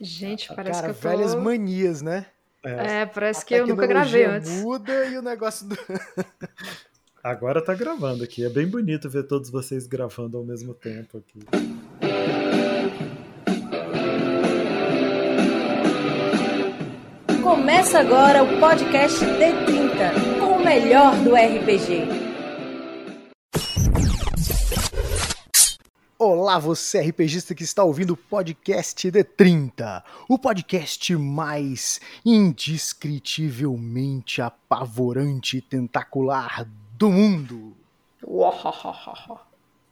Gente, parece Cara, que eu tô... velhas manias, né? É, parece A que eu nunca gravei antes. muda e o negócio do... Agora tá gravando aqui. É bem bonito ver todos vocês gravando ao mesmo tempo aqui. Começa agora o podcast D30, com o melhor do RPG. Olá, você RPGista que está ouvindo o podcast D30, o podcast mais indescritivelmente apavorante e tentacular do mundo.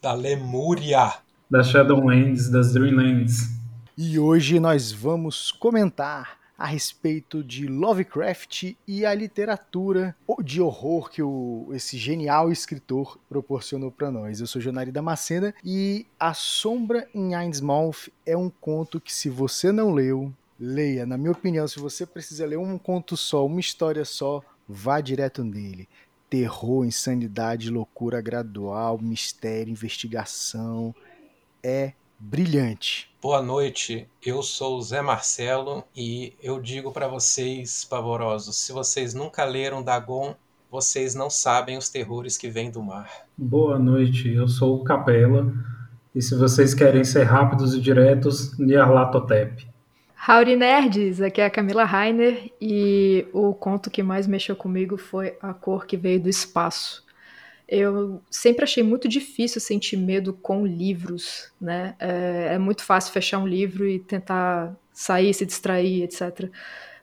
Da Lemúria. das Shadowlands, das Dreamlands. E hoje nós vamos comentar a respeito de Lovecraft e a literatura de horror que o, esse genial escritor proporcionou para nós. Eu sou Jonari Damascena e A Sombra em Innsmouth é um conto que se você não leu, leia. Na minha opinião, se você precisa ler um conto só, uma história só, vá direto nele. Terror, insanidade, loucura gradual, mistério, investigação. É brilhante. Boa noite, eu sou o Zé Marcelo e eu digo para vocês, pavorosos, se vocês nunca leram Dagon, vocês não sabem os terrores que vêm do mar. Boa noite, eu sou o Capela. E se vocês querem ser rápidos e diretos, Nyarlathotep. Howdy Nerds, aqui é a Camila Rainer e o conto que mais mexeu comigo foi A Cor que Veio do Espaço. Eu sempre achei muito difícil sentir medo com livros, né? É, é muito fácil fechar um livro e tentar sair, se distrair, etc.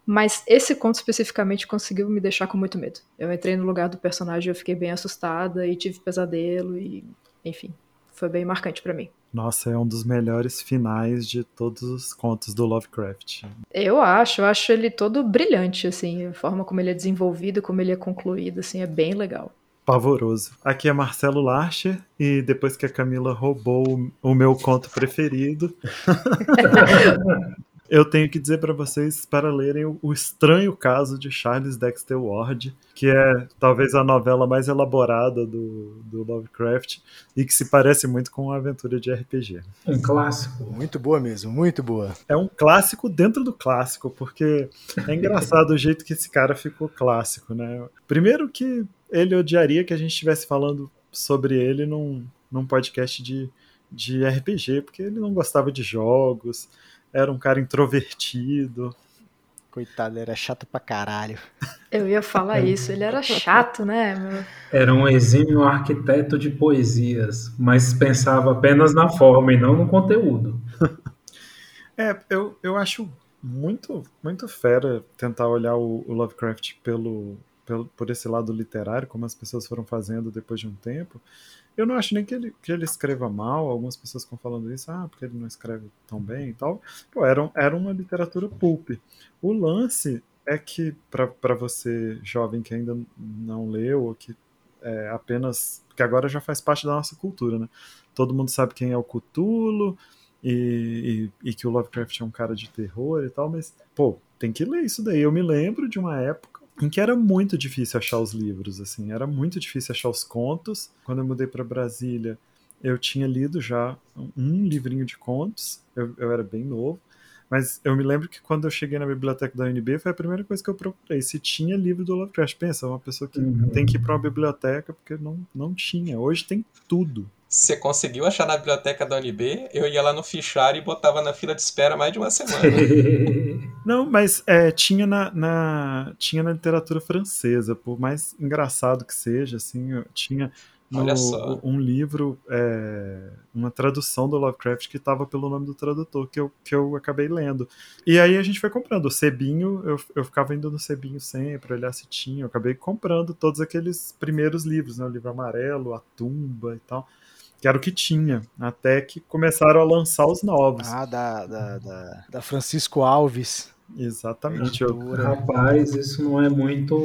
Mas esse conto especificamente conseguiu me deixar com muito medo. Eu entrei no lugar do personagem, eu fiquei bem assustada e tive pesadelo e, enfim, foi bem marcante pra mim. Nossa, é um dos melhores finais de todos os contos do Lovecraft. Eu acho, eu acho ele todo brilhante, assim, a forma como ele é desenvolvido, como ele é concluído, assim, é bem legal. Pavoroso. Aqui é Marcelo Larcher e depois que a Camila roubou o- meu conto preferido, eu tenho que dizer para vocês para lerem o, o estranho caso de Charles Dexter Ward, que é talvez a novela mais elaborada do, do Lovecraft e que se parece muito com uma aventura de RPG. Um clássico. Muito boa mesmo, muito boa. É um clássico dentro do clássico, porque é engraçado o jeito que esse cara ficou clássico, né? Primeiro que ele odiaria que a gente estivesse falando sobre ele num, num podcast de, de RPG, porque ele não gostava de jogos, era um cara introvertido. Coitado, era chato pra caralho. Eu ia falar isso, ele era chato, né? meu? Era um exímio arquiteto de poesias, mas pensava apenas na forma e não no conteúdo. É, eu, eu acho muito, muito fera tentar olhar o, o Lovecraft pelo, por esse lado literário, como as pessoas foram fazendo depois de um tempo. Eu não acho nem que ele, que ele escreva mal, algumas pessoas ficam falando isso, ah, porque ele não escreve tão bem e tal. Pô, era, era uma literatura pulp. O lance é que, para você, jovem que ainda não leu, ou que é apenas. que agora já faz parte da nossa cultura, né? Todo mundo sabe quem é o Cthulhu, e, e, e que o Lovecraft é um cara de terror e tal, mas, pô, tem que ler isso daí. Eu me lembro de uma época em que era muito difícil achar os livros, assim, era muito difícil achar os contos. Quando eu mudei para Brasília, eu tinha lido já um livrinho de contos, eu, eu era bem novo, mas eu me lembro que quando eu cheguei na biblioteca da UNB foi a primeira coisa que eu procurei, se tinha livro do Lovecraft. Pensa, uma pessoa que Uhum. tem que ir para uma biblioteca porque não, não tinha. Hoje tem tudo. Você conseguiu achar na biblioteca da UNB? Eu ia lá no fichário e botava na fila de espera mais de uma semana. Não, mas é, tinha, na, na- tinha na literatura francesa, por mais engraçado que seja, assim, tinha no- um livro, é, uma tradução do Lovecraft que estava pelo nome do tradutor, que eu, que eu acabei lendo. E aí a gente foi comprando. O Sebinho, eu, eu ficava indo no Sebinho sempre, olhar se tinha. Eu acabei comprando todos aqueles primeiros livros, né? O livro amarelo, A Tumba e tal. Que era o que tinha, até que começaram a lançar os novos. Ah, da, da, da, da Francisco Alves. Exatamente. Rapaz, isso não é muito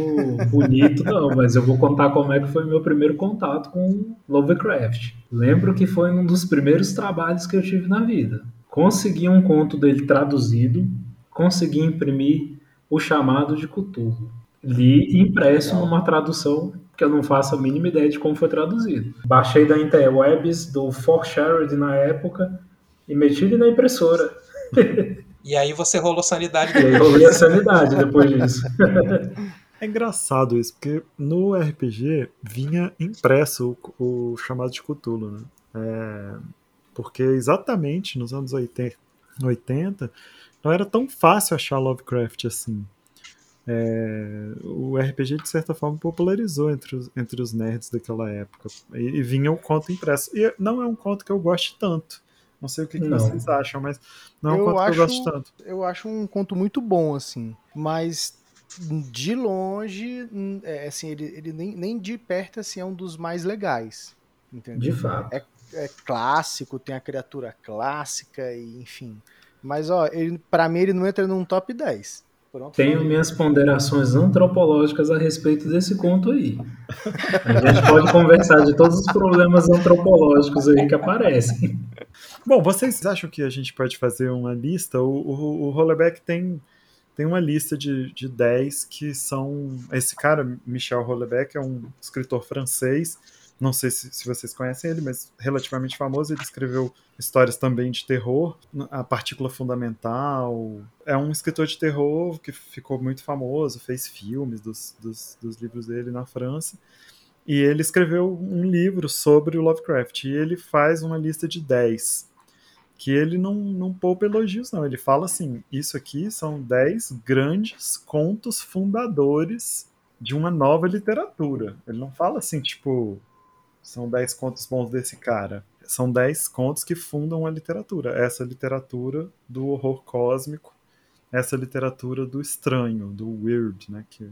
bonito, não, mas eu vou contar como é que foi meu primeiro contato com Lovecraft. Lembro que foi um dos primeiros trabalhos que eu tive na vida. Consegui um conto dele traduzido, consegui imprimir o chamado de Cthulhu. Li impresso numa tradução que eu não faço a mínima ideia de como foi traduzido. Baixei da interwebs do For Shared na época e meti ele na impressora. E aí você rolou sanidade. E aí rolei a sanidade depois disso. É engraçado isso, porque no RPG vinha impresso o, o chamado de Cthulhu, né? É, porque exatamente nos anos 80, 80 não era tão fácil achar Lovecraft assim. É, o RPG, de certa forma, popularizou entre os, entre os nerds daquela época. E, e vinha o conto impresso. E não é um conto que eu goste tanto. Não sei o que, que vocês acham, mas não é um Eu conto acho- que eu gosto tanto. Eu acho um conto muito bom, assim. Mas de longe, hum, é, assim, ele, ele nem, nem de perto assim, é um dos mais legais. Entendeu? De fato. é clássico, tem a criatura clássica e enfim. Mas ó, ele, para mim ele não entra num top 10. Pronto. Tenho minhas ponderações antropológicas a respeito desse conto aí. A gente pode conversar de todos os problemas antropológicos aí que aparecem. Bom, vocês acham que a gente pode fazer uma lista? O, o, o tem, tem uma lista de, de 10 que são. Esse cara, Michel Rolleback, é um escritor francês. Não sei se, se vocês conhecem ele, mas relativamente famoso. Ele escreveu histórias também de terror. A Partícula Fundamental. É um escritor de terror que ficou muito famoso, fez filmes dos, dos, dos livros dele na França. E ele escreveu um livro sobre o Lovecraft. E ele faz uma lista de 10 que ele não, não poupa elogios, não. Ele fala assim: isso aqui são 10 grandes contos fundadores de uma nova literatura. Ele não fala assim, tipo, são 10 contos bons desse cara. São 10 contos que fundam a literatura. Essa literatura do horror cósmico, essa literatura do estranho, do weird, né? Que,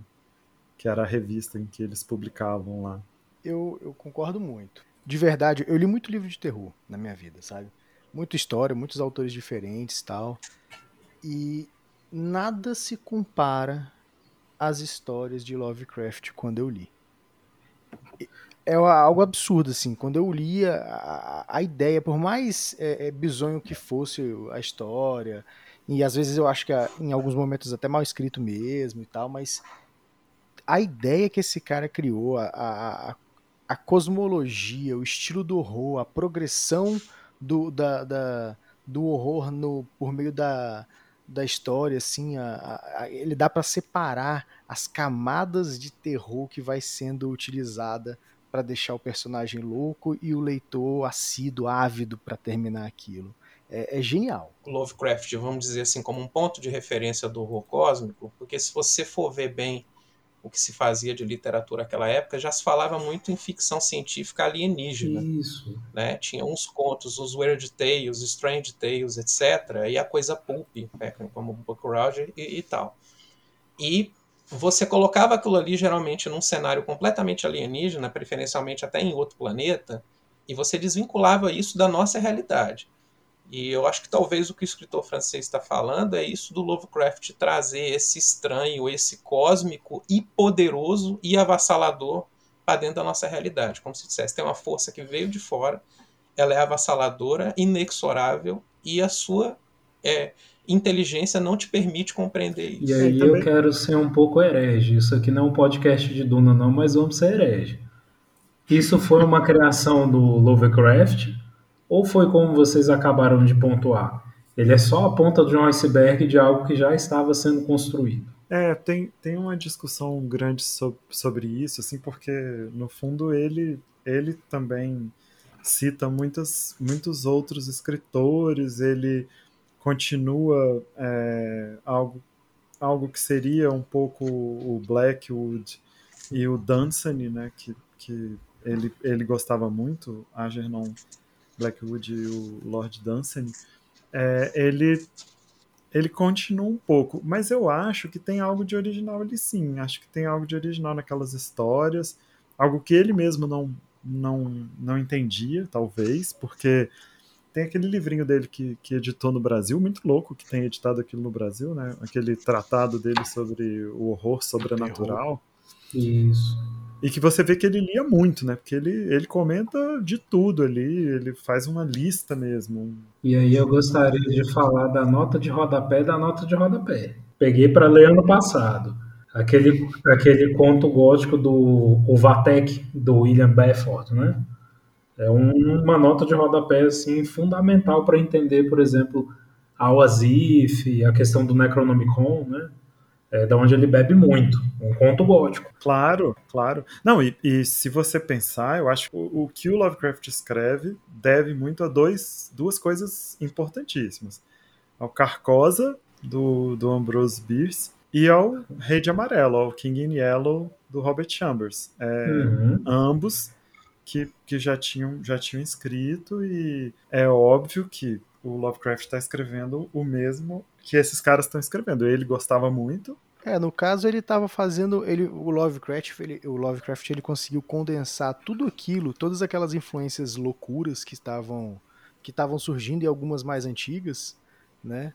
que era a revista em que eles publicavam lá. Eu, eu concordo muito. De verdade, eu li muito livro de terror na minha vida, sabe? Muita história, muitos autores diferentes tal. E nada se compara às histórias de Lovecraft quando eu li. É algo absurdo, assim. Quando eu lia a, a ideia, por mais é, é, bizonho que fosse a história, e às vezes eu acho que em alguns momentos até mal escrito mesmo e tal, mas a ideia que esse cara criou, a, a, a- cosmologia, o estilo do horror, a progressão do, da, da- do horror no, por meio da, da história, assim, a- a- ele dá para separar as camadas de terror que vai sendo utilizada para deixar o personagem louco e o leitor assíduo, ávido para terminar aquilo. É, é genial. Lovecraft, vamos dizer assim, como um ponto de referência do horror cósmico, porque se você for ver bem o que se fazia de literatura naquela época, já se falava muito em ficção científica alienígena. Isso. Né? Tinha uns contos, os Weird Tales, Strange Tales, etc. E a coisa pulp, né? como Buck Roger e, e tal. E você colocava aquilo ali geralmente num cenário completamente alienígena, preferencialmente até em outro planeta, e você desvinculava isso da nossa realidade. E eu acho que talvez o que o escritor francês está falando é isso do Lovecraft trazer esse estranho, esse cósmico e poderoso e avassalador para dentro da nossa realidade. Como se dissesse, tem uma força que veio de fora, ela é avassaladora, inexorável e a sua é, inteligência não te permite compreender isso. E aí também- eu quero ser um pouco herege. Isso aqui não é um podcast de Duna, não, mas vamos ser herege. Isso foi uma criação do Lovecraft? Ou foi como vocês acabaram de pontuar? Ele é só a ponta de um iceberg de algo que já estava sendo construído. É, tem, tem uma discussão grande so- sobre isso, assim, porque no fundo ele, ele também cita muitas, muitos outros escritores, ele continua é, algo, algo que seria um pouco o Blackwood e o Dunsany, né, que, que ele, ele gostava muito, Algernon Blackwood e o Lord Dunsany, é, ele ele continua um pouco, mas eu acho que tem algo de original ali sim. Acho que tem algo de original naquelas histórias, algo que ele mesmo não não, não entendia, talvez, porque tem aquele livrinho dele que, que editou no Brasil, muito louco que tem editado aquilo no Brasil, né? Aquele tratado dele sobre o horror sobrenatural. Isso. E que você vê que ele lia muito, né? Porque ele, ele comenta de tudo ali, ele faz uma lista mesmo. E aí eu gostaria de falar da nota de rodapé da nota de rodapé. Peguei para ler ano passado. Aquele, aquele conto gótico do o Vatek, do William Beaufort, né? É um- uma nota de rodapé assim, fundamental para entender, por exemplo, ao Asif, a questão do Necronomicon, né? É da onde ele bebe muito, um conto gótico. Claro, claro. Não, e, e se você pensar, eu acho que o, o, que o Lovecraft escreve deve muito a dois, duas coisas importantíssimas. Ao Carcosa, do, do Ambrose Bierce, e ao Rei de Amarelo, ao King in Yellow, do Robert Chambers. É, uhum. Ambos que, que já, tinham, já tinham escrito, e é óbvio que o Lovecraft está escrevendo o mesmo que esses caras estão escrevendo. Ele gostava muito. É, no caso ele estava fazendo, ele, o Lovecraft, ele, o Lovecraft ele conseguiu condensar tudo aquilo, todas aquelas influências loucuras que estavam que estavam surgindo e algumas mais antigas, né?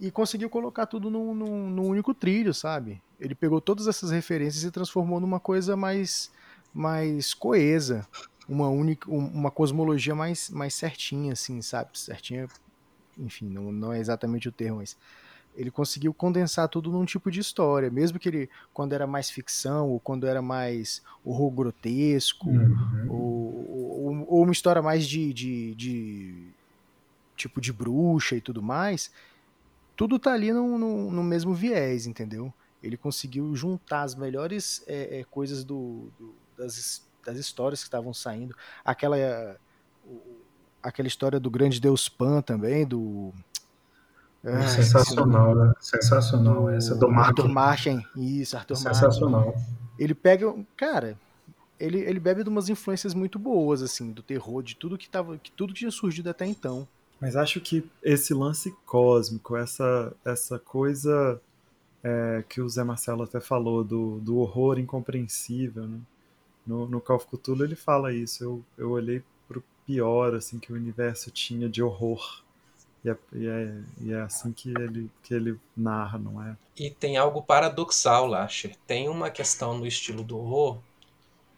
E conseguiu colocar tudo num, num, num, único trilho, sabe? Ele pegou todas essas referências e transformou numa coisa mais mais coesa, uma única, uma cosmologia mais, mais certinha, assim, sabe? Certinha, enfim, não, não é exatamente o termo, mas ele conseguiu condensar tudo num tipo de história, mesmo que ele, quando era mais ficção, ou quando era mais horror grotesco, uhum. ou, ou, ou, uma história mais de, de, de, tipo de bruxa e tudo mais, tudo tá ali no, no, no mesmo viés, entendeu? Ele conseguiu juntar as melhores é, é, coisas do, do, das das histórias que estavam saindo. Aquela aquela história do grande deus Pan também, do ah, sensacional, né? Sensacional do, essa do Arthur Martin. Isso, Arthur Sensacional. Martin. Ele pega, cara, ele, ele bebe de umas influências muito boas assim, do terror, de tudo que tava, que tudo que tinha surgido até então. Mas acho que esse lance cósmico, essa essa coisa é, que o Zé Marcelo até falou do, do horror incompreensível, né? No, no Call of Cthulhu ele fala isso. Eu, eu olhei pro pior assim que o universo tinha de horror. E é, e é, e é, assim que ele, que ele narra, não é? E tem algo paradoxal, Lasher. Tem uma questão no estilo do horror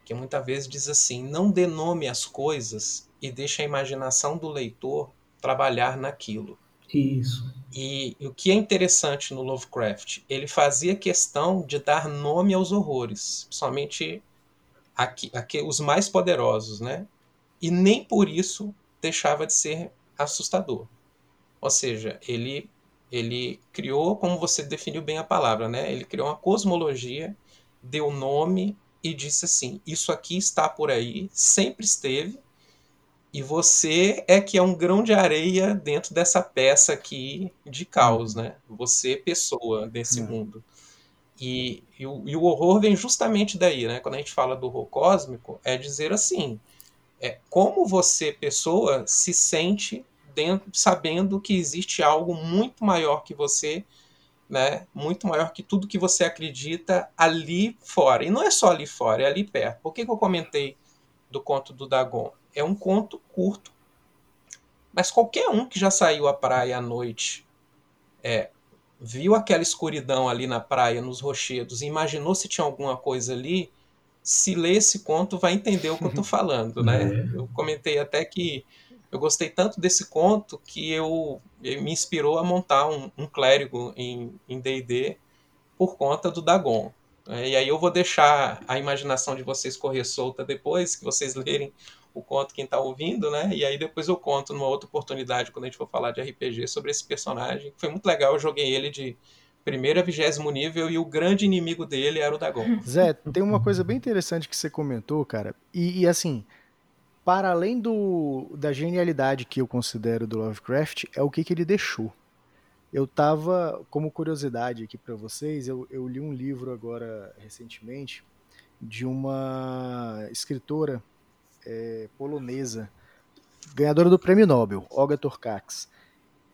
que muitas vezes diz assim: não dê nome às coisas e deixe a imaginação do leitor trabalhar naquilo. Isso. E, e, o que é interessante no Lovecraft, ele fazia questão de dar nome aos horrores, principalmente aqui, aqui, os mais poderosos, né? E nem por isso deixava de ser assustador. Ou seja, ele ele criou, como você definiu bem a palavra, né? Ele criou uma cosmologia, deu nome e disse assim: isso aqui está por aí, sempre esteve, e você é que é um grão de areia dentro dessa peça aqui de caos, né? Você, pessoa desse uhum. mundo. E, e, o, e, o, horror vem justamente daí, né? Quando a gente fala do horror cósmico, é dizer assim: é como você, pessoa, se sente dentro, sabendo que existe algo muito maior que você, né? Muito maior que tudo que você acredita ali fora. E não é só ali fora, é ali perto. Por que, que eu comentei do conto do Dagon? É um conto curto, mas qualquer um que já saiu à praia à noite, é, viu aquela escuridão ali na praia, nos rochedos, e imaginou se tinha alguma coisa ali, se ler esse conto vai entender o que eu estou falando, né? É. Eu comentei até que eu gostei tanto desse conto que eu me inspirou a montar um, um clérigo em D&D por conta do Dagon. É, e aí eu vou deixar a imaginação de vocês correr solta depois que vocês lerem o conto quem está ouvindo, né? E aí depois eu conto numa outra oportunidade, quando a gente for falar de RPG, sobre esse personagem. Foi muito legal, eu joguei ele de primeiro a vigésimo nível e o grande inimigo dele era o Dagon. Zé, tem uma coisa bem interessante que você comentou, cara. E, e assim, para além do, da genialidade que eu considero do Lovecraft, é o que, que ele deixou. Eu tava, como curiosidade aqui para vocês, eu, eu li um livro agora recentemente de uma escritora é, polonesa, ganhadora do prêmio Nobel, Olga Torkacs.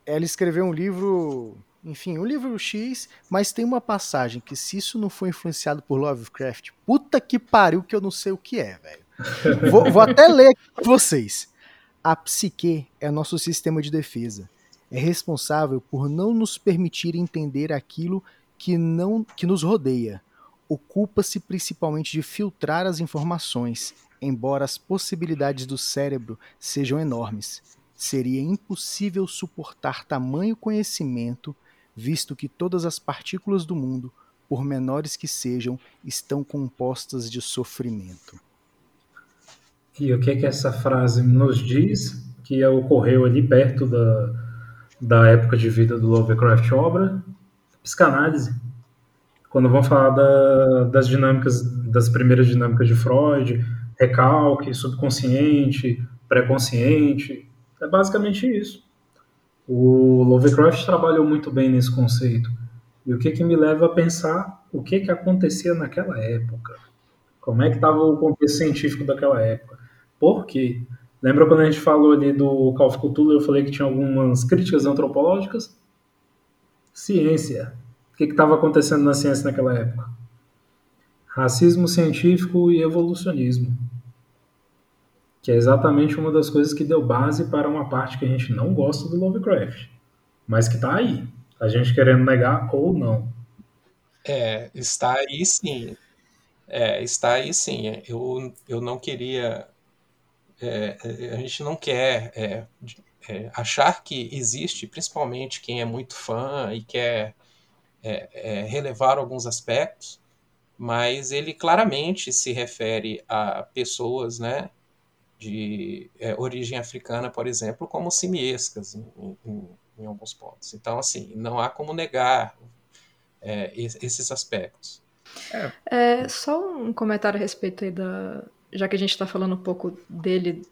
Ela escreveu um livro, enfim, um livro X, mas tem uma passagem que se isso não for influenciado por Lovecraft, puta que pariu que eu não sei o que é, velho. vou, vou até ler aqui pra vocês. A psique é nosso sistema de defesa. É responsável por não nos permitir entender aquilo que não que nos rodeia. Ocupa-se principalmente de filtrar as informações, embora as possibilidades do cérebro sejam enormes. Seria impossível suportar tamanho conhecimento, visto que todas as partículas do mundo, por menores que sejam, estão compostas de sofrimento. E o que é que essa frase nos diz? Que ocorreu ali perto da, da época de vida do Lovecraft obra, psicanálise. Quando vão falar da, das dinâmicas, das primeiras dinâmicas de Freud, recalque, subconsciente, pré-consciente, é basicamente isso. O Lovecraft trabalhou muito bem nesse conceito. E o que, que me leva a pensar o que, que acontecia naquela época? Como é que estava o contexto científico daquela época? Por quê? Lembra quando a gente falou ali do Call of eu falei que tinha algumas críticas antropológicas? Ciência. Que estava acontecendo na ciência naquela época? Racismo científico e evolucionismo. Que é exatamente uma das coisas que deu base para uma parte que a gente não gosta do Lovecraft. Mas que está aí. A gente querendo negar ou não. É, está aí sim. É, está aí sim. Eu, eu não queria é, é, a gente não quer é, é, achar que existe, principalmente quem é muito fã e quer é, é, relevar alguns aspectos, mas ele claramente se refere a pessoas né, de origem africana, por exemplo, como simiescas em, em, em, alguns pontos. Então, assim, não há como negar esses aspectos. É, só um comentário a respeito aí da, já que a gente está falando um pouco dele,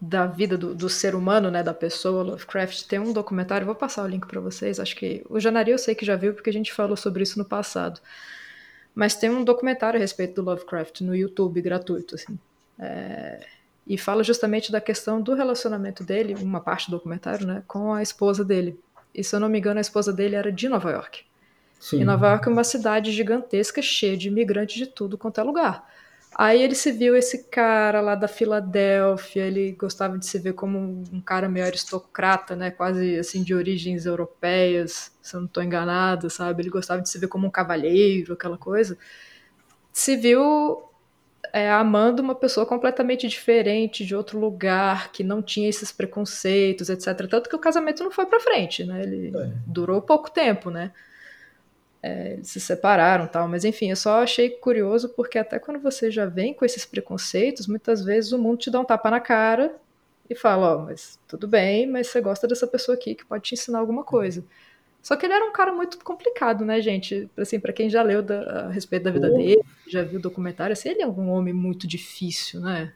da vida do, do, ser humano, né, da pessoa, Lovecraft, tem um documentário, vou passar o link para vocês, acho que o Janari eu sei que já viu, porque a gente falou sobre isso no passado, mas tem um documentário a respeito do Lovecraft no YouTube, gratuito, assim, é, e fala justamente da questão do relacionamento dele, uma parte do documentário, né, com a esposa dele, e se eu não me engano a esposa dele era de Nova York, Sim. e Nova York é uma cidade gigantesca, cheia de imigrantes de tudo quanto é lugar, Aí ele se viu esse cara lá da Filadélfia, ele gostava de se ver como um cara meio aristocrata, né, quase assim de origens europeias, se eu não estou enganado, sabe? Ele gostava de se ver como um cavalheiro, aquela coisa. Se viu é, amando uma pessoa completamente diferente, de outro lugar, que não tinha esses preconceitos, etc. Tanto que o casamento não foi para frente, né? Ele é. durou pouco tempo, né? É, eles se separaram tal, mas enfim, eu só achei curioso porque até quando você já vem com esses preconceitos, muitas vezes o mundo te dá um tapa na cara e fala, ó, oh, mas tudo bem, mas você gosta dessa pessoa aqui que pode te ensinar alguma coisa. Só que ele era um cara muito complicado, né, gente? Assim, para quem já leu da, a respeito da vida oh. dele, já viu o documentário, assim, ele é um homem muito difícil, né?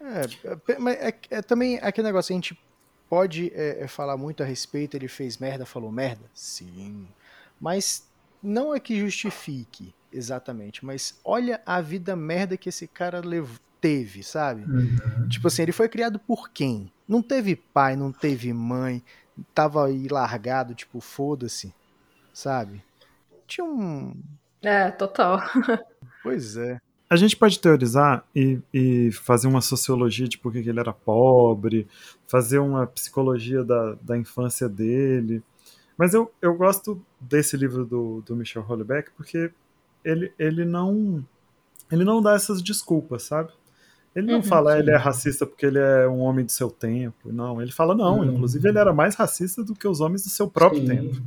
É, mas é, é, também aquele negócio, a gente pode é, é, falar muito a respeito, ele fez merda, falou merda? Sim. Mas não é que justifique exatamente, mas olha a vida merda que esse cara teve, sabe? Uhum. Tipo assim, ele foi criado por quem? Não teve pai, não teve mãe, tava aí largado, tipo, foda-se, sabe? Tinha um. É, total. pois é. A gente pode teorizar e, e, fazer uma sociologia de por que ele era pobre, fazer uma psicologia da, da infância dele. Mas eu, eu gosto desse livro do, do Michel Houellebecq porque ele, ele não ele não dá essas desculpas, sabe? Ele não uhum, fala sim. ele é racista porque ele é um homem do seu tempo. Não, ele fala não. Uhum. Inclusive ele era mais racista do que os homens do seu próprio sim. tempo.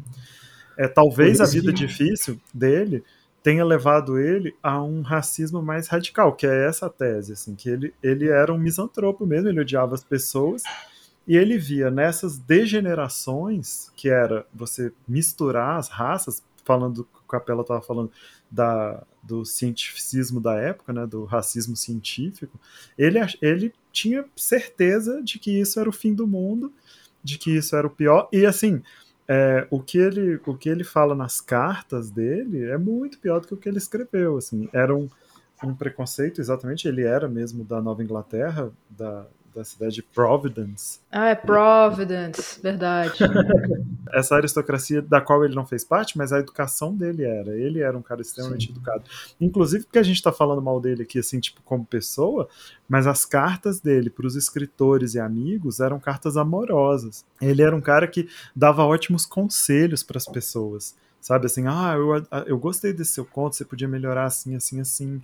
É talvez a vida difícil dele tenha levado ele a um racismo mais radical, que é essa tese, assim, que ele, ele era um misantropo mesmo, ele odiava as pessoas e ele via nessas degenerações, que era você misturar as raças, falando que o Capela estava falando da, do cientificismo da época, né, do racismo científico, ele, ele tinha certeza de que isso era o fim do mundo, de que isso era o pior, e assim, é, o, que ele, o que ele fala nas cartas dele é muito pior do que o que ele escreveu, assim, era um, um preconceito, exatamente, ele era mesmo da Nova Inglaterra, da, da cidade de Providence. Ah, é Providence, verdade. Essa aristocracia da qual ele não fez parte, mas a educação dele era. Ele era um cara extremamente Sim. educado. Inclusive porque a gente está falando mal dele aqui, assim, tipo, como pessoa, mas as cartas dele para os escritores e amigos eram cartas amorosas. Ele era um cara que dava ótimos conselhos para as pessoas. Sabe assim, ah, eu, eu gostei desse seu conto, você podia melhorar assim, assim, assim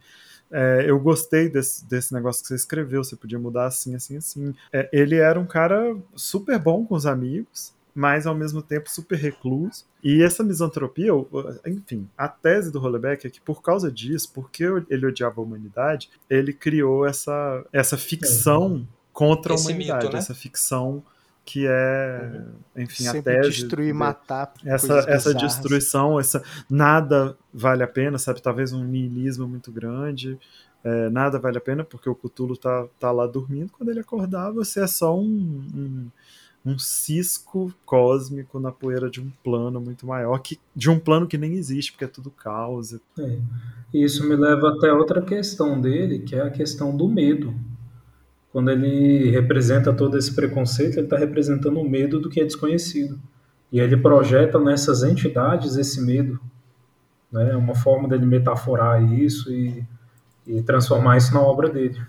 é, eu gostei desse, desse negócio que você escreveu, você podia mudar assim, assim, assim. É, ele era um cara super bom com os amigos, mas ao mesmo tempo super recluso. E essa misantropia, enfim, a tese do Hollebeck é que por causa disso, porque ele odiava a humanidade, ele criou essa, essa ficção contra Esse a humanidade, mito, né? essa ficção que é, enfim, Sempre a tese. destruir, de- matar. essa, essa bizarras. destruição, essa nada vale a pena, sabe? Talvez um niilismo muito grande. é, nada vale a pena porque o Cthulhu tá, tá lá dormindo. Quando ele acordar, você é só um, um, um cisco cósmico na poeira de um plano muito maior, que, de um plano que nem existe, porque é tudo caos. É. E Isso me leva até outra questão dele, que é a questão do medo. Quando ele representa todo esse preconceito, ele está representando o medo do que é desconhecido. E ele projeta nessas entidades esse medo. Né? É uma forma dele metaforar isso e, e transformar isso na obra dele.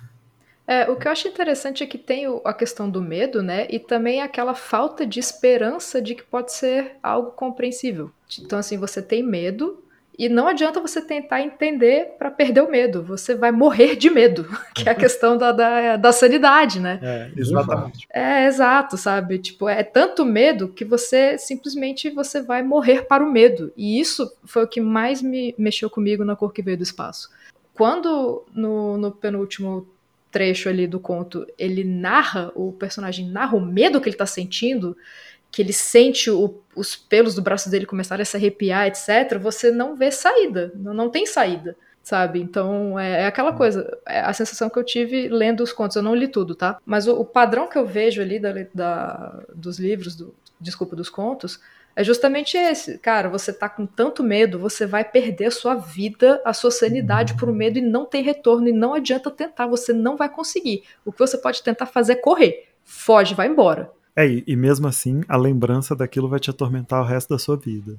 É, o que eu acho interessante é que tem a questão do medo, né? E também aquela falta de esperança de que pode ser algo compreensível. Então, assim, você tem medo e não adianta você tentar entender para perder o medo. Você vai morrer de medo, que é a questão da, da, da sanidade, né? É, exatamente. É, exato, sabe? Tipo, é tanto medo que você simplesmente você vai morrer para o medo. E isso foi o que mais me mexeu comigo na Cor que Veio do Espaço. Quando no, no penúltimo trecho ali do conto ele narra, o personagem narra o medo que ele tá sentindo, que ele sente o- os pelos do braço dele começarem a se arrepiar, etc., você não vê saída, não, não tem saída, sabe? Então é, é aquela coisa, é a sensação que eu tive lendo os contos, eu não li tudo, tá? Mas o, o padrão que eu vejo ali da, da- dos livros, do, desculpa, dos contos, é justamente esse. Cara, você tá com tanto medo, você vai perder a sua vida, a sua sanidade por medo e não tem retorno. E não adianta tentar, você não vai conseguir. O que você pode tentar fazer é correr. Foge, vai embora. É, e, e mesmo assim, a lembrança daquilo vai te atormentar o resto da sua vida.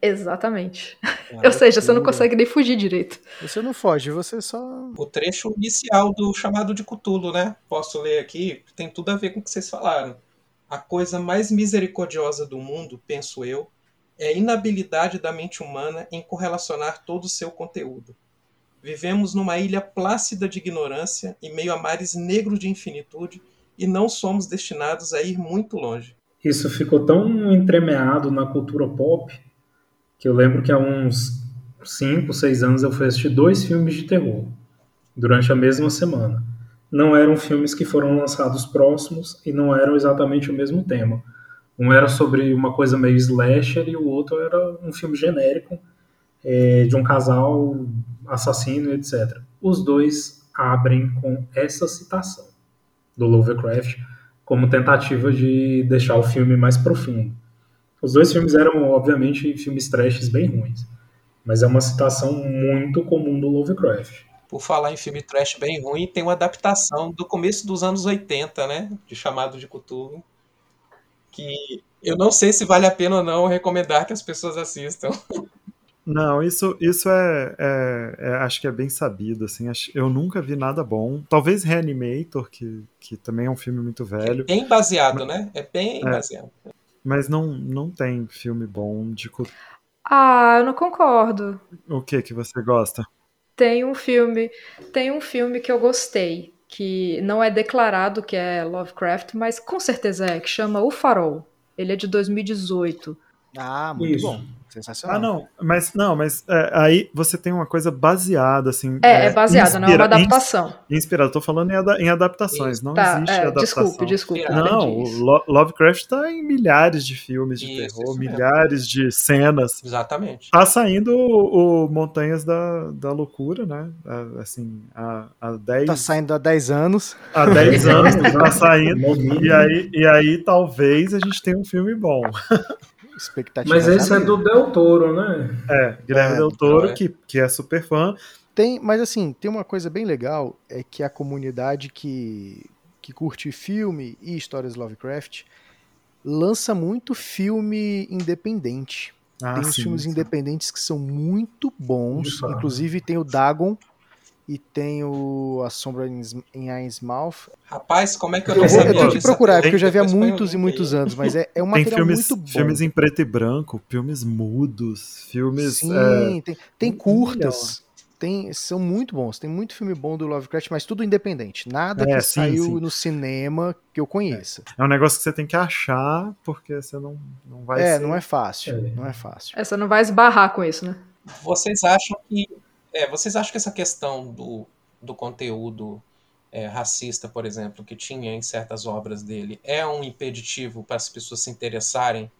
Exatamente. Ou seja, você não consegue nem fugir direito. Você não foge, você só. O trecho inicial do chamado de Cthulhu, né? Posso ler aqui? Tem tudo a ver com o que vocês falaram. A coisa mais misericordiosa do mundo, penso eu, é a inabilidade da mente humana em correlacionar todo o seu conteúdo. Vivemos numa ilha plácida de ignorância, em meio a mares negros de infinitude, e não somos destinados a ir muito longe. Isso ficou tão entremeado na cultura pop que eu lembro que há uns 5, 6 anos eu fui assistir dois filmes de terror durante a mesma semana. Não eram filmes que foram lançados próximos e não eram exatamente o mesmo tema. Um era sobre uma coisa meio slasher e o outro era um filme genérico é, de um casal assassino, etc. Os dois abrem com essa citação do Lovecraft como tentativa de deixar o filme mais profundo. Os dois filmes eram, obviamente, filmes trashes bem ruins, mas é uma citação muito comum do Lovecraft. Por falar em filme trash bem ruim, tem uma adaptação do começo dos anos 80, né? De Chamado de Cthulhu. Que eu não sei se vale a pena ou não recomendar que as pessoas assistam. Não, isso, isso é, é- é- Acho que é bem sabido, assim. acho- eu nunca vi nada bom. Talvez Reanimator, que, que também é um filme muito velho, Bem baseado, né? É bem É. baseado. mas não, não tem filme bom de. cu- Ah, eu não concordo. O que que você gosta? Tem um filme, tem um filme que eu gostei, que não é declarado que é Lovecraft, mas com certeza é, que chama O Farol. Ele é de 2018. Ah, muito Isso. bom. Sensacional. Ah, não, mas não, mas é, aí você tem uma coisa baseada, assim. É, é baseado, não é uma adaptação. ins- Inspirado, tô falando em, em adaptações, não Tá, existe é, adaptação. desculpe, desculpe. Não, o Lovecraft tá em milhares de filmes de Isso, terror, isso milhares de cenas. Exatamente. Tá saindo o, o Montanhas da, da Loucura, né? Assim, há, há 10, Tá saindo há 10 anos. há 10 anos tá saindo. E aí, e aí talvez a gente tenha um filme bom. Expectativa. Mas esse é do Del Toro, né? É, Guilherme É, Del Toro, é. que, que é super fã. Tem, mas assim, tem uma coisa bem legal, é que a comunidade que, que curte filme e histórias Lovecraft lança muito filme independente. Ah, tem uns sim, filmes sim. independentes que são muito bons. Inclusive tem o Dagon e tem o A Sombra em Innsmouth. Rapaz, como é que eu Eu, não vou, eu sabia tenho que procurar, porque eu já vi há muitos e muitos aí. anos, mas é, é um Tem material filmes, muito bom. filmes em preto e branco, filmes mudos, filmes. Sim, é, tem, tem curtas. Tem, são muito bons. Tem muito filme bom do Lovecraft, mas tudo independente. Nada É, que sim, saiu sim. no cinema que eu conheça. é um negócio que você tem que achar, porque você não, não vai É, ser. não é fácil. É. Não é fácil. É, Você não vai esbarrar com isso, né? Vocês acham que é, vocês acham que essa questão do, do conteúdo é, racista, por exemplo, que tinha em certas obras dele, é um impeditivo para as pessoas se interessarem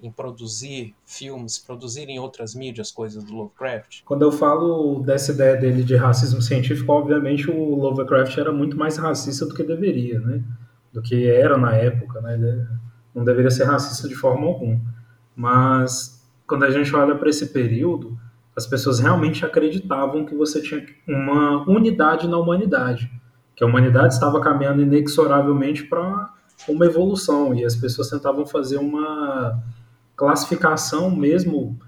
em produzir filmes, produzirem outras mídias, coisas do Lovecraft? Quando eu falo dessa ideia dele de racismo científico, obviamente o Lovecraft era muito mais racista do que deveria, né? Do que era na época, né? Não deveria ser racista de forma alguma. Mas quando a gente olha para esse período, as pessoas realmente acreditavam que você tinha uma unidade na humanidade, que a humanidade estava caminhando inexoravelmente para uma evolução e as pessoas tentavam fazer uma classificação mesmo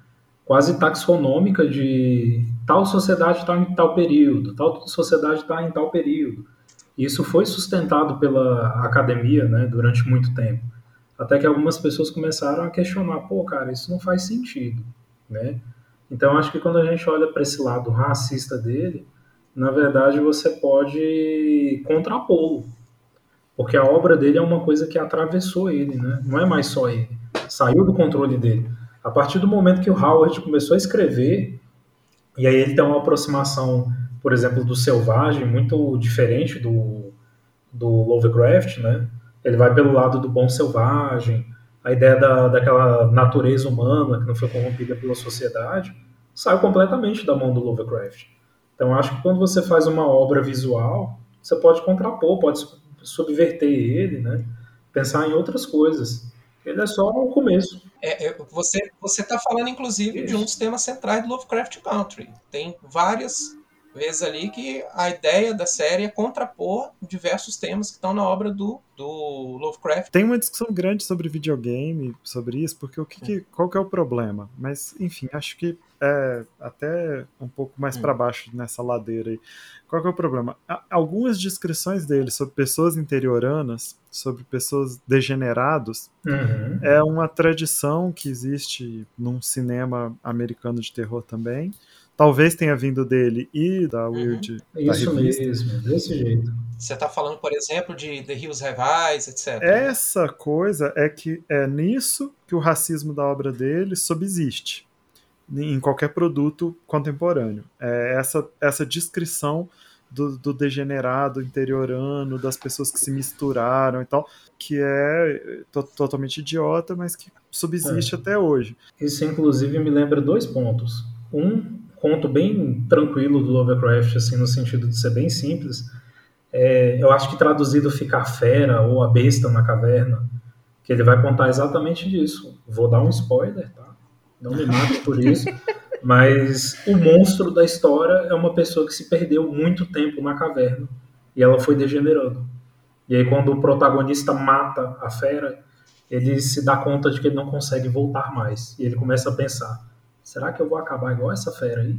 quase taxonômica de tal sociedade está em tal período, tal sociedade está em tal período. Isso foi sustentado pela academia né, durante muito tempo. Até que algumas pessoas começaram a questionar, pô, cara, isso não faz sentido, né? Então acho que quando a gente olha para esse lado racista dele, na verdade você pode contrapô-lo, porque a obra dele é uma coisa que atravessou ele, né? Não é mais só ele, saiu do controle dele. A partir do momento que o Howard começou a escrever, e aí ele tem uma aproximação, por exemplo, do selvagem muito diferente do, do Lovecraft, né? Ele vai pelo lado do bom selvagem, a ideia da, daquela natureza humana que não foi corrompida pela sociedade, saiu completamente da mão do Lovecraft. Então acho que quando você faz uma obra visual, você pode contrapor, pode subverter ele, né? pensar em outras coisas. Ele é só o começo. É, é você está falando, inclusive, Isso. de um dos temas centrais do Lovecraft Country. Tem várias vezes ali que a ideia da série é contrapor diversos temas que estão na obra do, do Lovecraft. Tem uma discussão grande sobre videogame, sobre isso, porque o que, que qual que é o problema? Mas, enfim, acho que é até um pouco mais hum. para baixo nessa ladeira aí. Qual que é o problema? Algumas descrições dele sobre pessoas interioranas, sobre pessoas degenerados, uhum. é uma tradição que existe num cinema americano de terror também talvez tenha vindo dele e da uhum. Weird. Uhum. Da Isso revista. mesmo, desse jeito. Você está falando, por exemplo, de The Hills Have Eyes, etc. Essa coisa é que é nisso que o racismo da obra dele subsiste em qualquer produto contemporâneo. É essa, essa descrição do, do, degenerado interiorano, das pessoas que se misturaram e tal, que é to totalmente idiota, mas que subsiste é. até hoje. Isso, inclusive, me lembra dois pontos. Um conto bem tranquilo do Lovecraft, assim, no sentido de ser bem simples. É, eu acho que traduzido fica a fera ou a besta na caverna, que ele vai contar exatamente disso. Vou dar um spoiler, tá? Não me mate por isso. Mas o monstro da história é uma pessoa que se perdeu muito tempo na caverna e ela foi degenerando. E aí, quando o protagonista mata a fera, ele se dá conta de que ele não consegue voltar mais. E ele começa a pensar: será que eu vou acabar igual essa fera aí?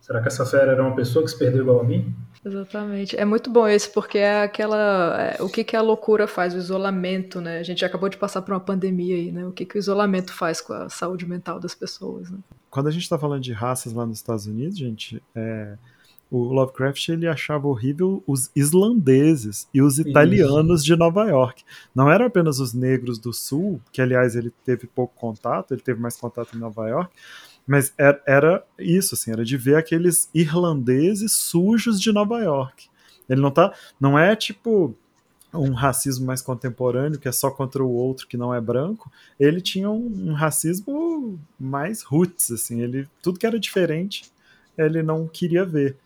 Será que essa fera era uma pessoa que se perdeu igual a mim? Exatamente. É muito bom esse, porque é aquela. É, o que, que a loucura faz, o isolamento, né? A gente acabou de passar por uma pandemia aí, né? O que, que o isolamento faz com a saúde mental das pessoas, né? Quando a gente está falando de raças lá nos Estados Unidos, gente, é, o Lovecraft ele achava horrível os islandeses e os italianos Isso. de Nova York. Não eram apenas os negros do sul, que aliás ele teve pouco contato, ele teve mais contato em Nova York, mas era, era isso, assim, era de ver aqueles irlandeses sujos de Nova York. Ele não tá. Não é tipo um racismo mais contemporâneo, que é só contra o outro que não é branco, ele tinha um, um, racismo mais roots, assim, ele tudo que era diferente, ele não queria ver.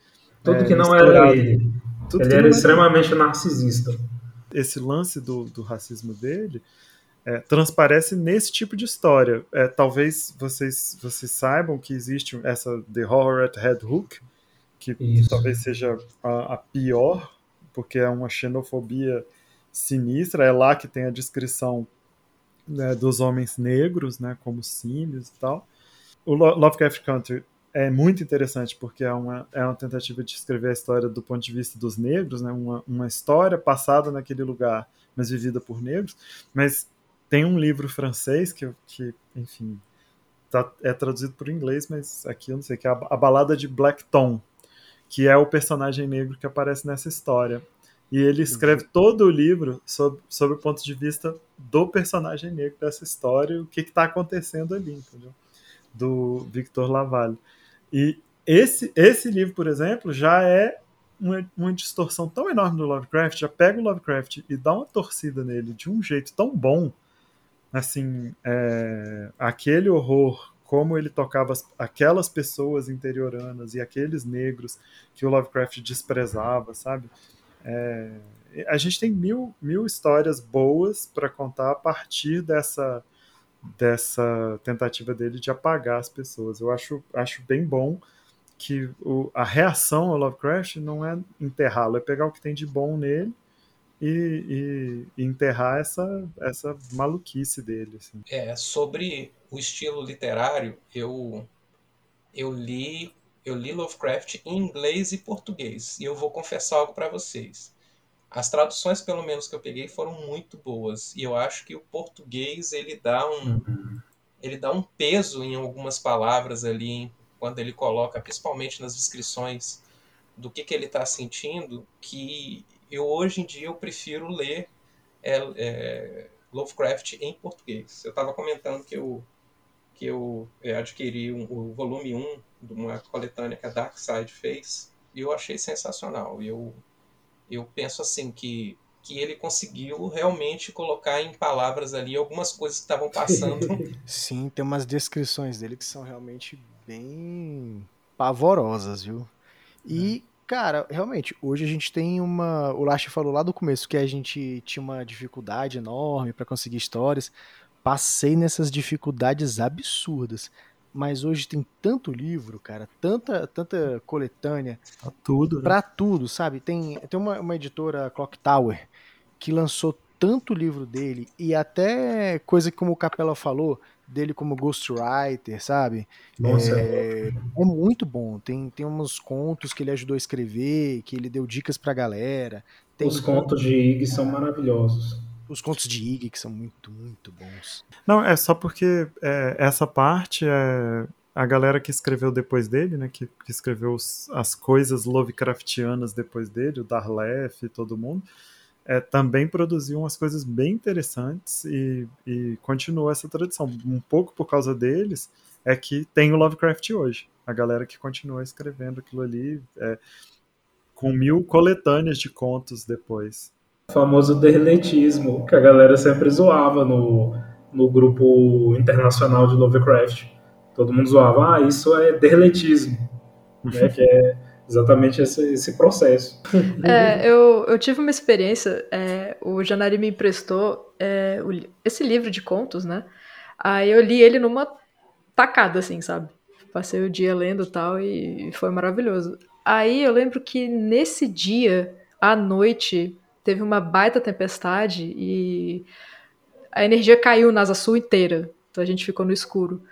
Tudo é, que não era ele. Tudo ele era extremamente era... narcisista. Esse lance do, do racismo dele é, transparece nesse tipo de história. É, talvez vocês, vocês saibam que existe essa The Horror at Red Hook, que, que talvez seja a, a, pior, porque é uma xenofobia sinistra. É lá que tem a descrição né, dos homens negros, né, como símios e tal. O Lovecraft Country é muito interessante porque é uma, é uma tentativa de escrever a história do ponto de vista dos negros, né, uma, uma história passada naquele lugar, mas vivida por negros, mas tem um livro francês que, que enfim, tá, é traduzido por inglês, mas aqui eu não sei, que é a, a Balada de Black Tom, que é o personagem negro que aparece nessa história. E ele escreve todo o livro sob, sob o ponto de vista do personagem negro dessa história, o que está acontecendo ali, entendeu? Do Victor Lavalle. E esse, esse livro, por exemplo, já é uma, uma distorção tão enorme do Lovecraft, já pega o Lovecraft e dá uma torcida nele de um jeito tão bom, assim, é, aquele horror, como ele tocava as, aquelas pessoas interioranas e aqueles negros que o Lovecraft desprezava, sabe? É, a gente tem mil, mil histórias boas para contar a partir dessa dessa tentativa dele de apagar as pessoas. Eu acho, acho bem bom que o, a reação ao Lovecraft não é enterrá-lo, é pegar o que tem de bom nele e, e, enterrar essa, essa maluquice dele. Assim. É, sobre o estilo literário, eu, eu li eu li Lovecraft em inglês e português. E eu vou confessar algo para vocês. As traduções, pelo menos que eu peguei, foram muito boas. E eu acho que o português ele dá um, uhum. ele dá um peso em algumas palavras ali, quando ele coloca, principalmente nas descrições do que, que ele está sentindo, que eu hoje em dia eu prefiro ler é, é, Lovecraft em português. Eu estava comentando que eu, que eu é, adquiri um, o volume 1 de uma coletânea que a Dark Side fez e eu achei sensacional. Eu, eu penso assim que, que ele conseguiu realmente colocar em palavras ali algumas coisas que estavam passando. Sim, tem umas descrições dele que são realmente bem pavorosas, viu? E Cara, realmente, hoje a gente tem uma. O Lache falou lá do começo que a gente tinha uma dificuldade enorme para conseguir histórias. Passei nessas dificuldades absurdas. Mas hoje tem tanto livro, cara, tanta, tanta coletânea. Pra tudo, né? Pra tudo, sabe? Tem, tem uma, uma editora, Clock Tower, que lançou tanto livro dele e até coisa que como o Capela falou, dele como ghostwriter, sabe? Nossa, é, é, muito bom. Tem, tem uns contos que ele ajudou a escrever, que ele deu dicas pra galera. Tem... Os contos de Ig são maravilhosos. Os contos de Ig que são muito, muito bons. Não, é só porque é, essa parte é a galera que escreveu depois dele, né, que, que escreveu os, as coisas Lovecraftianas depois dele, o Darlef e todo mundo, é, também produziu umas coisas bem interessantes e, e continuou essa tradição. Um pouco por causa deles é que tem o Lovecraft hoje. A galera que continua escrevendo aquilo ali é, com mil coletâneas de contos depois. O famoso derletismo, que a galera sempre zoava no, no grupo internacional de Lovecraft. Todo mundo zoava, ah, isso é derletismo. né, que é exatamente esse, esse processo. É, eu, eu tive uma experiência, é, o Janari me emprestou é, o, esse livro de contos, né? Aí eu li ele numa tacada, assim, sabe? Passei o dia lendo tal e foi maravilhoso. Aí eu lembro que nesse dia, à noite, teve uma baita tempestade e a energia caiu na Asa Sul inteira. Então a gente ficou no escuro.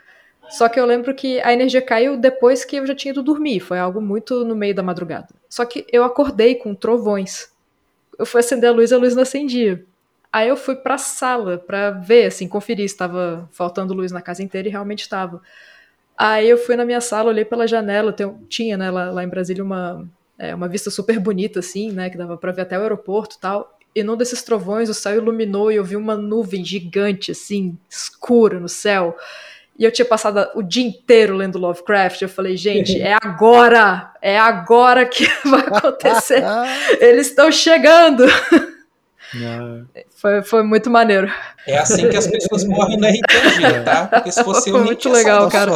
Só que eu lembro que a energia caiu depois que eu já tinha ido dormir. Foi algo muito no meio da madrugada. Só que eu acordei com trovões. Eu fui acender a luz e a luz não acendia. Aí eu fui pra sala pra ver, assim, conferir se estava faltando luz na casa inteira e realmente estava. Aí eu fui na minha sala, olhei pela janela, tinha, né, lá, lá, em Brasília uma, é, uma vista super bonita, assim, né, que dava pra ver até o aeroporto e tal. E num desses trovões o céu iluminou e eu vi uma nuvem gigante, assim, escura no céu e eu tinha passado o dia inteiro lendo Lovecraft. Eu falei, gente, é agora! É agora que vai acontecer. Eles estão chegando! Foi, foi muito maneiro. É assim que as pessoas morrem no RPG, tá? Porque se fosse foi muito legal, cara.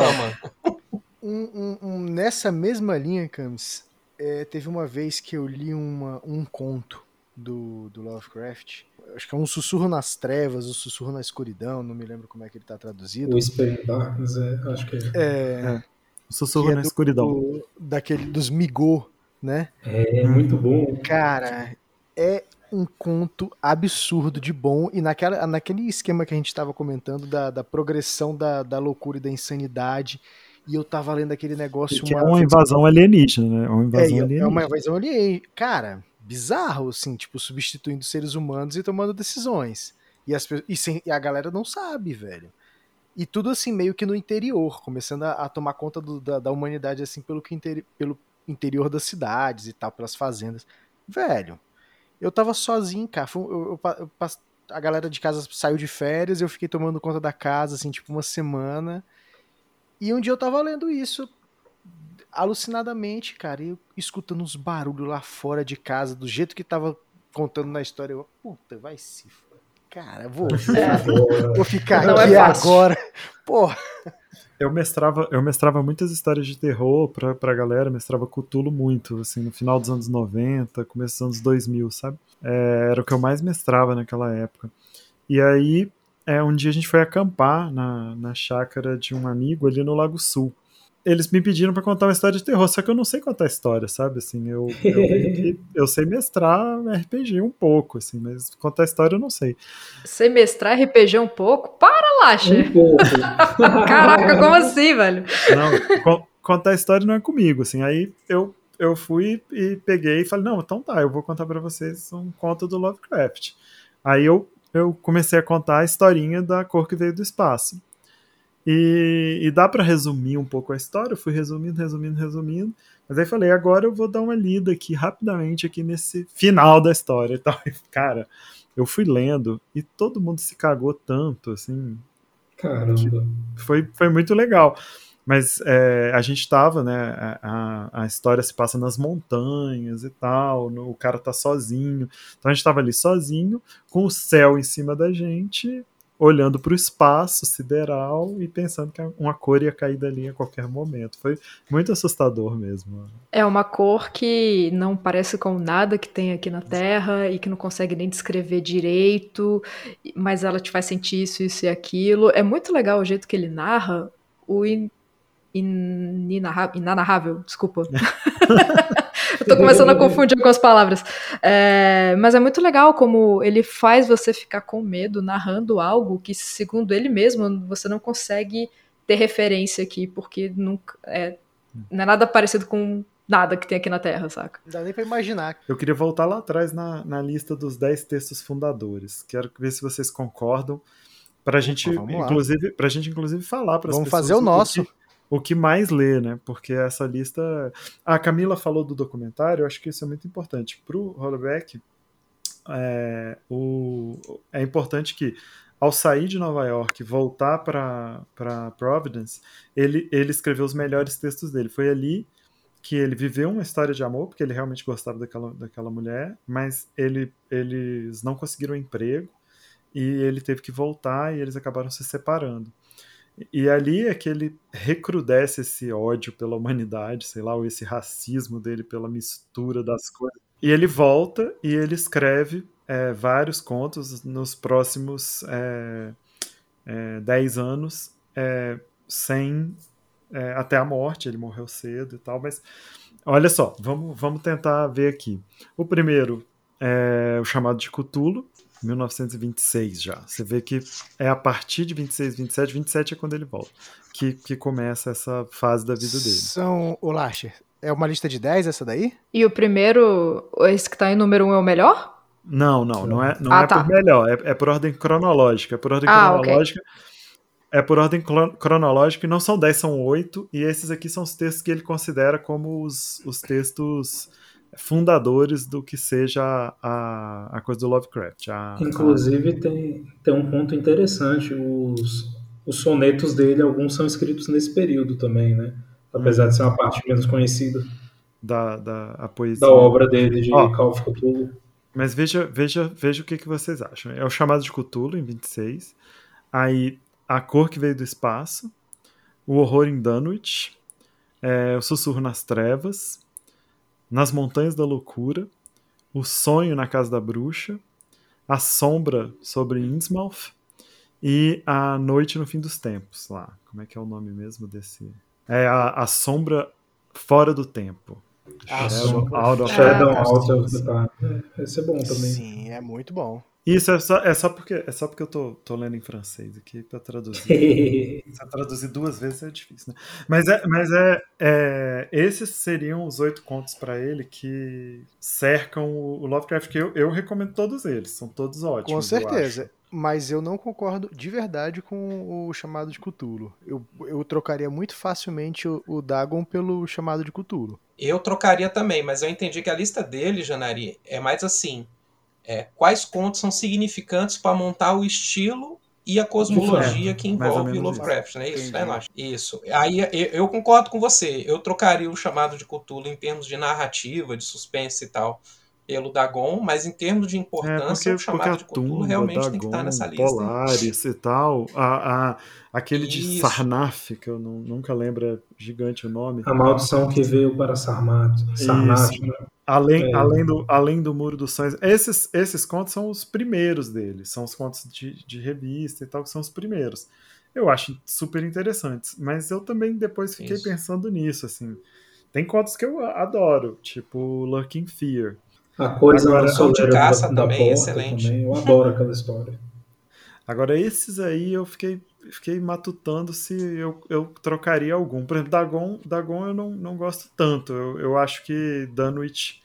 Um, um, um, nessa mesma linha, Camis, é, teve uma vez que eu li uma, um conto do, do Lovecraft acho que é um sussurro nas trevas, o um sussurro na escuridão, não me lembro como é que ele está traduzido. O Whisper Darkness, é, acho que é. É. é. O sussurro é na do, escuridão. Do, daquele, dos Migô, né? É, muito bom. Cara, é um conto absurdo de bom e naquela, naquele esquema que a gente estava comentando da, da progressão da, da loucura e da insanidade e eu tava lendo aquele negócio. Que uma... é uma invasão alienígena, né? Uma invasão é, alienígena. é uma invasão alienígena. Cara, bizarro, assim, tipo, substituindo seres humanos e tomando decisões. E, as, e, sem, e a galera não sabe, velho. E tudo assim, meio que no interior, começando a, a tomar conta do, da, da, humanidade, assim, pelo, que interi pelo interior das cidades e tal, pelas fazendas. Velho, eu tava sozinho, cara. Eu, eu, eu, a galera de casa saiu de férias, eu fiquei tomando conta da casa, assim, tipo, uma semana. E um dia eu tava lendo isso, alucinadamente, cara, eu escutando uns barulhos lá fora de casa, do jeito que tava contando na história, eu, puta, vai se. Cara, vou, é. vou ficar Não aqui é agora. Porra. Eu mestrava, eu mestrava muitas histórias de terror pra, pra galera, mestrava Cutulo muito, assim, no final dos anos 90, começo dos anos 2000, sabe? É, era o que eu mais mestrava naquela época. E aí, é, um dia a gente foi acampar na, na chácara de um amigo ali no Lago Sul eles me pediram para contar uma história de terror, só que eu não sei contar história, sabe? Assim, eu, eu, eu, sei mestrar RPG um pouco, assim, mas contar história eu não sei. Sei mestrar RPG um pouco? Para, Lacha! Um pouco. Caraca, como assim, velho? Não, contar história não é comigo, assim. Aí eu, eu fui e peguei e falei, não, então tá, eu vou contar para vocês um conto do Lovecraft. Aí eu, eu comecei a contar a historinha da cor que veio do espaço. E, e dá para resumir um pouco a história. Eu fui resumindo, resumindo, resumindo. Mas aí falei, agora eu vou dar uma lida aqui rapidamente aqui nesse final da história e tal. E, cara, eu fui lendo e todo mundo se cagou tanto, assim. Caramba. Foi, foi muito legal. Mas é, a gente tava, né? A, a, história se passa nas montanhas e tal. No, o cara tá sozinho. Então a gente tava ali sozinho, com o céu em cima da gente, olhando para o espaço sideral e pensando que uma cor ia cair dali a qualquer momento. Foi muito assustador mesmo. É uma cor que não parece com nada que tem aqui na Terra e que não consegue nem descrever direito, mas ela te faz sentir isso, isso e aquilo. É muito legal o jeito que ele narra o in... inanarrável, desculpa. Eu tô começando a confundir com as palavras. É, mas é muito legal como ele faz você ficar com medo narrando algo que, segundo ele mesmo, você não consegue ter referência aqui, porque nunca, é, não é nada parecido com nada que tem aqui na Terra, saca? Não dá nem pra imaginar. Eu queria voltar lá atrás na, na lista dos 10 textos fundadores. Quero ver se vocês concordam. Pra gente, inclusive, pra gente, inclusive, falar para Vamos fazer o nosso. Que, o que mais lê, né? Porque essa lista. A Camila falou do documentário, eu acho que isso é muito importante. Para o Hollowback, é, o... é importante que, ao sair de Nova York e voltar para Providence, ele, ele escreveu os melhores textos dele. Foi ali que ele viveu uma história de amor, porque ele realmente gostava daquela, daquela mulher, mas ele, eles não conseguiram emprego e ele teve que voltar e eles acabaram se separando. E ali é que ele recrudesce esse ódio pela humanidade, sei lá, ou esse racismo dele pela mistura das coisas. E ele volta e ele escreve é, vários contos nos próximos é, é, dez anos, é, sem é, até a morte. Ele morreu cedo e tal, mas olha só, vamos, vamos tentar ver aqui. O primeiro é o chamado de Cthulhu, 1926 já. Você vê que é a partir de 26, 27, 27 é quando ele volta, que, que começa essa fase da vida dele. São, o Lasher, é uma lista de 10 essa daí? E o primeiro, esse que tá em número 1 um é o melhor? Não, não, não é, não ah, é tá. por melhor, é, é, por ordem cronológica. É por ordem ah, cronológica. Okay. É por ordem cronológica e não são 10, são 8. E esses aqui são os textos que ele considera como os, os textos fundadores do que seja a, a coisa do Lovecraft. A, Inclusive, a... Tem, tem um ponto interessante: os, os sonetos dele, alguns são escritos nesse período também, né? Apesar de ser uma parte menos conhecida da, da a poesia. Da obra dele de Ó, Call of Cthulhu. Mas veja, veja, veja o que, que vocês acham. É o chamado de Cthulhu, em 26. Aí, A Cor que Veio do Espaço. O Horror em Dunwich. É, o Sussurro nas Trevas. Nas Montanhas da Loucura, O Sonho na Casa da Bruxa, A Sombra sobre Innsmouth e A Noite no Fim dos Tempos, lá. Como é que é o nome mesmo desse? É a, a Sombra Fora do Tempo. Shadow Out of, Shadow out of the Time. É, esse é bom também. Sim, é muito bom. Isso é só, é só porque, é só porque eu tô, tô lendo em francês aqui para traduzir. Se traduzir duas vezes é difícil, né? Mas, é, mas é, é esses seriam os oito contos para ele que cercam o, Lovecraft, que eu, eu recomendo todos eles, são todos ótimos. Com certeza. Mas eu não concordo de verdade com o chamado de Cthulhu. Eu, eu trocaria muito facilmente o, o Dagon pelo chamado de Cthulhu. Eu trocaria também, mas eu entendi que a lista dele, Janari, é mais assim é, quais contos são significantes para montar o estilo e a cosmologia que mais ou envolve menos Lovecraft, né? Isso, Entendi. né, Nath? Isso. Aí eu, eu concordo com você. Eu trocaria o chamado de Cthulhu em termos de narrativa, de suspense e tal, pelo Dagon, mas em termos de É, importância, porque, o chamado de Cthulhu tumba, realmente tem que estar Dagon, nessa lista. Polaris e tal, a, a- aquele de Isso. Sarnaf, que eu não- nunca lembro, é gigante o nome. A maldição que veio para Sarmat. Sarnat, Isso. né? Além, É. além, do, além do Muro dos Sonhos. Esses, esses contos são os primeiros dele. São os contos de, de revista e tal, que são os primeiros. Eu acho super interessantes. Mas eu também depois fiquei Isso. pensando nisso, assim. Tem contos que eu adoro, tipo Lurking Fear. A coisa Agora, na Cão de Caça da, da também, porta excelente. também. Eu adoro aquela história. Agora, esses aí eu fiquei, fiquei matutando se eu, eu trocaria algum. Por exemplo, Dagon, Dagon eu não, não gosto tanto. Eu, eu acho que Dunwich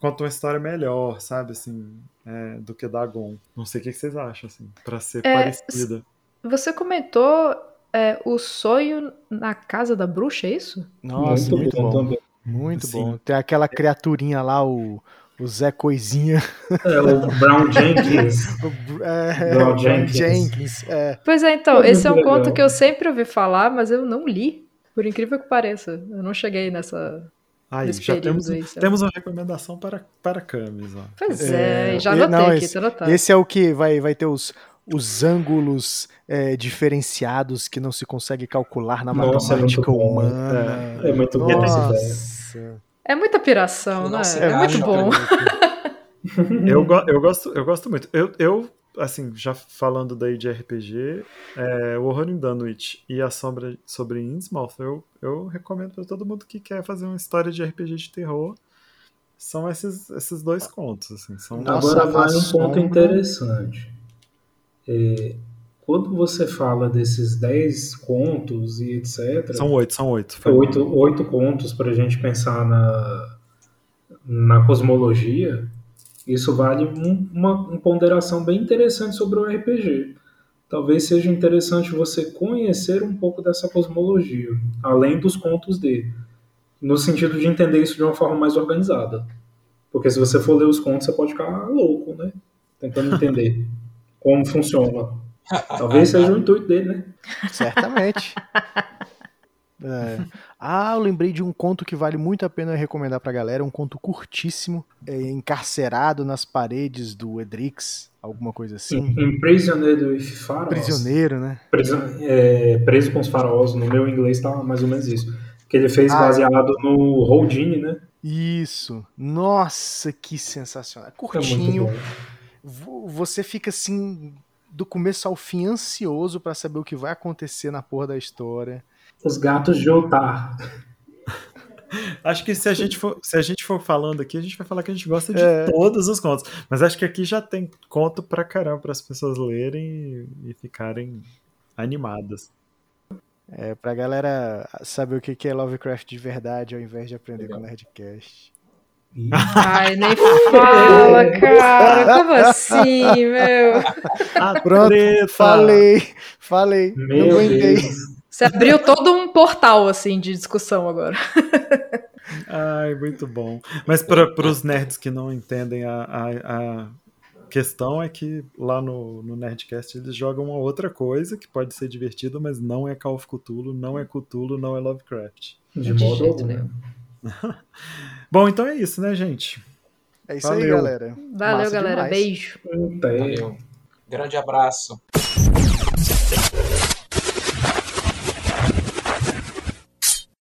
conta uma história melhor, sabe, assim, é, do que Dagon. Não sei o que vocês acham, assim, pra ser É, parecida. Você comentou é, o sonho na casa da bruxa, é isso? Nossa, muito, bom. também. Muito Sim. bom. Tem aquela criaturinha lá, o, o Zé Coisinha. É, o Brown Jenkins. O é, Brown Jenkins. Jenkins. É. Pois é, então, esse é um legal. conto que eu sempre ouvi falar, mas eu não li. Por incrível que pareça. Eu não cheguei nessa, Aí, já temos, aí. temos uma recomendação para, para Camis, ó. Pois É, é, já anotei não, aqui, esse-. Esse é o que vai, vai ter os, os ângulos é, diferenciados que não se consegue calcular na Nossa, é matemática bom. humana. É, é muito bom essa ideia. É muita piração, né? É, eu muito bom. Eu, go- eu, gosto, eu gosto muito. Eu, eu, assim, já falando daí de RPG, é, o Horror in Dunwich e a Sombra sobre Innsmouth, eu, eu recomendo para todo mundo que quer fazer uma história de RPG de terror. São esses, esses dois contos, assim. São Nossa, Agora vai um ponto interessante. É, quando você fala desses 10 contos e etc., São oito, são oito. Mal. oito, oito contos para a gente pensar na, na cosmologia, isso vale um- uma, uma ponderação bem interessante sobre o RPG. Talvez seja interessante você conhecer um pouco dessa cosmologia, além dos contos dele, no sentido de entender isso de uma forma mais organizada. Porque se você for ler os contos, você pode ficar louco, né? Tentando entender como funciona. Talvez seja o intuito dele, né? Certamente. É. Ah, eu lembrei de um conto que vale muito a pena recomendar pra galera, um conto curtíssimo, é, encarcerado nas paredes do Edrix, alguma coisa assim. Imprisoned with Pharaohs. Prisioneiro, né? Preso, é, preso com os faraós, no meu inglês tá mais ou menos isso. Que ele fez Ah, baseado no Houdini, né? Isso. Nossa, que sensacional. É muito Curtinho. Você fica assim do começo ao fim ansioso pra saber o que vai acontecer na porra da história. Os gatos de Otar. Acho que se a, gente for, se a gente for falando aqui, a gente vai falar que a gente gosta de É. todos os contos. Mas acho que aqui já tem conto pra caramba para as pessoas lerem e, e ficarem animadas. É pra galera saber o que que é Lovecraft de verdade ao invés de aprender com o Nerdcast. Ai, nem fala, cara. Como assim, meu? Ah, Pronto! Falei, falei. não Meu aguentei. Deus. Você abriu todo um portal, assim, de discussão agora. Ai, muito bom. Mas para os nerds que não entendem a, a, a questão é que lá no, no Nerdcast eles jogam uma outra coisa que pode ser divertido, mas não é Call of Cthulhu, não é Cthulhu, não é Lovecraft. De De modo jeito algum. nenhum. Bom, então é isso, né, gente? É isso aí, Valeu. galera. Valeu, Massa galera. demais. Beijo. Até. Valeu. Grande abraço.